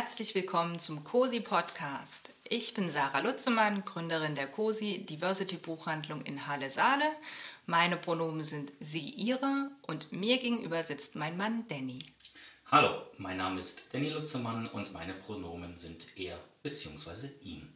herzlich willkommen zum COSI Podcast. Ich bin Sarah Lutzemann, Gründerin der COSI Diversity Buchhandlung in Halle-Saale. Meine Pronomen sind sie, ihre und mir gegenüber sitzt mein Mann Danny. Hallo, mein Name ist Danny Lutzemann und meine Pronomen sind er bzw. ihm.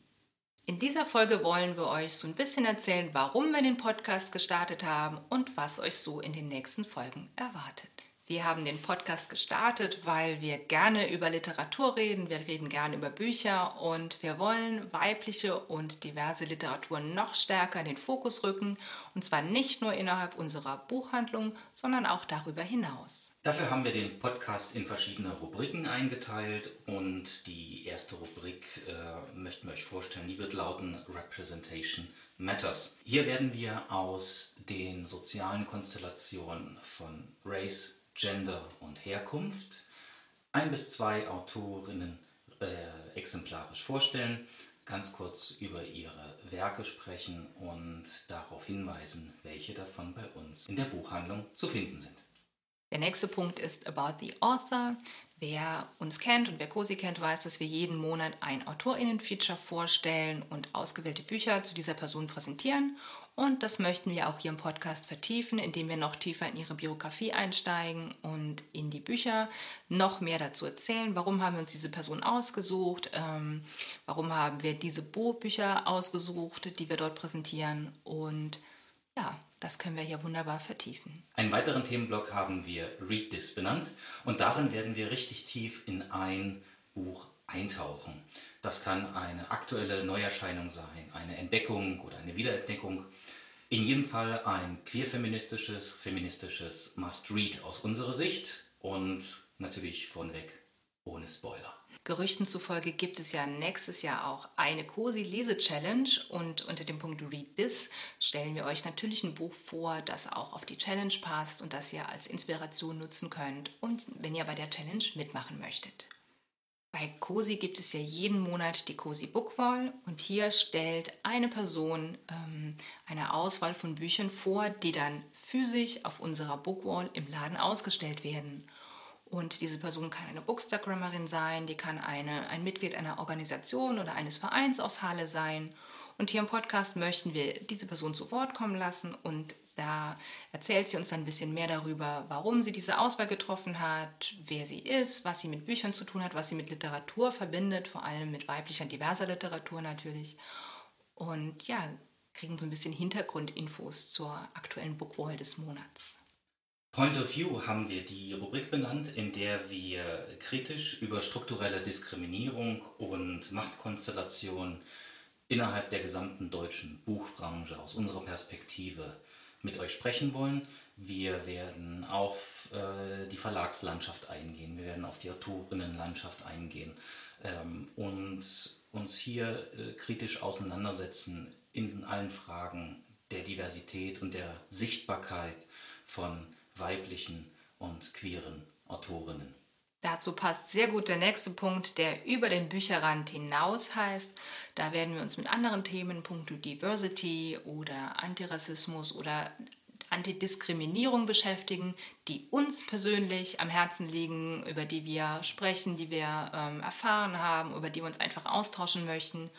In dieser Folge wollen wir euch so ein bisschen erzählen, warum wir den Podcast gestartet haben und was euch so in den nächsten Folgen erwartet. Wir haben den Podcast gestartet, weil wir gerne über Literatur reden, wir reden gerne über Bücher und wir wollen weibliche und diverse Literatur noch stärker in den Fokus rücken und zwar nicht nur innerhalb unserer Buchhandlung, sondern auch darüber hinaus. Dafür haben wir den Podcast in verschiedene Rubriken eingeteilt und die erste Rubrik äh, möchten wir euch vorstellen, die wird lauten Representation Matters. Hier werden wir aus den sozialen Konstellationen von Race, Gender und Herkunft ein bis zwei Autorinnen äh, exemplarisch vorstellen, ganz kurz über ihre Werke sprechen und darauf hinweisen, welche davon bei uns in der Buchhandlung zu finden sind. Der nächste Punkt ist About the Author. Wer uns kennt und wer COSI kennt, weiß, dass wir jeden Monat ein AutorInnen-Feature vorstellen und ausgewählte Bücher zu dieser Person präsentieren. Und das möchten wir auch hier im Podcast vertiefen, indem wir noch tiefer in ihre Biografie einsteigen und in die Bücher noch mehr dazu erzählen. Warum haben wir uns diese Person ausgesucht? Ähm, warum haben wir diese Buchbücher ausgesucht, die wir dort präsentieren? Und ja, das können wir hier wunderbar vertiefen. Einen weiteren Themenblock haben wir Read This benannt und darin werden wir richtig tief in ein Buch eintauchen. Das kann eine aktuelle Neuerscheinung sein, eine Entdeckung oder eine Wiederentdeckung in jedem Fall ein queer-feministisches, feministisches Must-Read aus unserer Sicht und natürlich vorneweg ohne Spoiler. Gerüchten zufolge gibt es ja nächstes Jahr auch eine COSI-Lese-Challenge und unter dem Punkt Read This stellen wir euch natürlich ein Buch vor, das auch auf die Challenge passt und das ihr als Inspiration nutzen könnt und wenn ihr bei der Challenge mitmachen möchtet. Bei COSI gibt es ja jeden Monat die COSI Bookwall und hier stellt eine Person ähm, eine Auswahl von Büchern vor, die dann physisch auf unserer Bookwall im Laden ausgestellt werden. Und diese Person kann eine Bookstagrammerin sein, die kann eine, ein Mitglied einer Organisation oder eines Vereins aus Halle sein. Und hier im Podcast möchten wir diese Person zu Wort kommen lassen und da erzählt sie uns dann ein bisschen mehr darüber, warum sie diese Auswahl getroffen hat, wer sie ist, was sie mit Büchern zu tun hat, was sie mit Literatur verbindet, vor allem mit weiblicher, diverser Literatur natürlich. Und ja, kriegen so ein bisschen Hintergrundinfos zur aktuellen Bookwall des Monats. Point of View haben wir die Rubrik benannt, in der wir kritisch über strukturelle Diskriminierung und Machtkonstellation innerhalb der gesamten deutschen Buchbranche aus unserer Perspektive mit euch sprechen wollen. Wir werden auf äh, die Verlagslandschaft eingehen, wir werden auf die Autorinnenlandschaft eingehen ähm, und uns hier äh, kritisch auseinandersetzen in allen Fragen der Diversität und der Sichtbarkeit von weiblichen und queeren Autorinnen. Dazu passt sehr gut der nächste Punkt, der über den Bücherrand hinaus heißt. Da werden wir uns mit anderen Themen, punkto Diversity oder Antirassismus oder Antidiskriminierung beschäftigen, die uns persönlich am Herzen liegen, über die wir sprechen, die wir ähm, erfahren haben, über die wir uns einfach austauschen möchten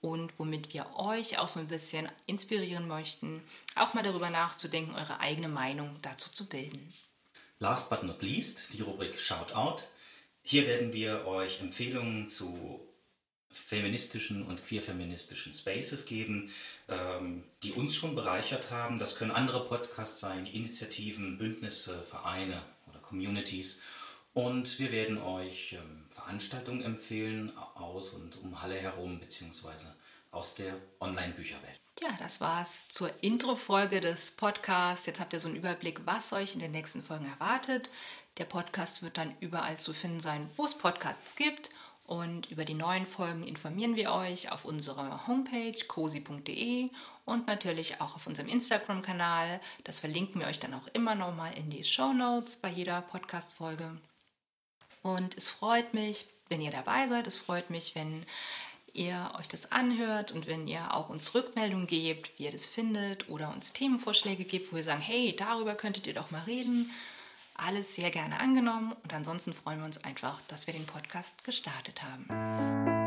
und womit wir euch auch so ein bisschen inspirieren möchten, auch mal darüber nachzudenken, eure eigene Meinung dazu zu bilden. Last but not least, die Rubrik Shoutout. Hier werden wir euch Empfehlungen zu feministischen und queer-feministischen Spaces geben, ähm, die uns schon bereichert haben. Das können andere Podcasts sein, Initiativen, Bündnisse, Vereine oder Communities. Und wir werden euch ähm, Veranstaltungen empfehlen aus und um Halle herum, beziehungsweise aus der Online-Bücherwelt. Ja, das war's zur Intro-Folge des Podcasts. Jetzt habt ihr so einen Überblick, was euch in den nächsten Folgen erwartet. Der Podcast wird dann überall zu finden sein, wo es Podcasts gibt. Und über die neuen Folgen informieren wir euch auf unserer Homepage cosi.de und natürlich auch auf unserem Instagram-Kanal. Das verlinken wir euch dann auch immer nochmal in die Show Notes bei jeder Podcast-Folge. Und es freut mich, wenn ihr dabei seid. Es freut mich, wenn ihr euch das anhört und wenn ihr auch uns Rückmeldungen gebt, wie ihr das findet oder uns Themenvorschläge gebt, wo wir sagen, hey, darüber könntet ihr doch mal reden. alles sehr gerne angenommen und ansonsten freuen wir uns einfach, dass wir den Podcast gestartet haben.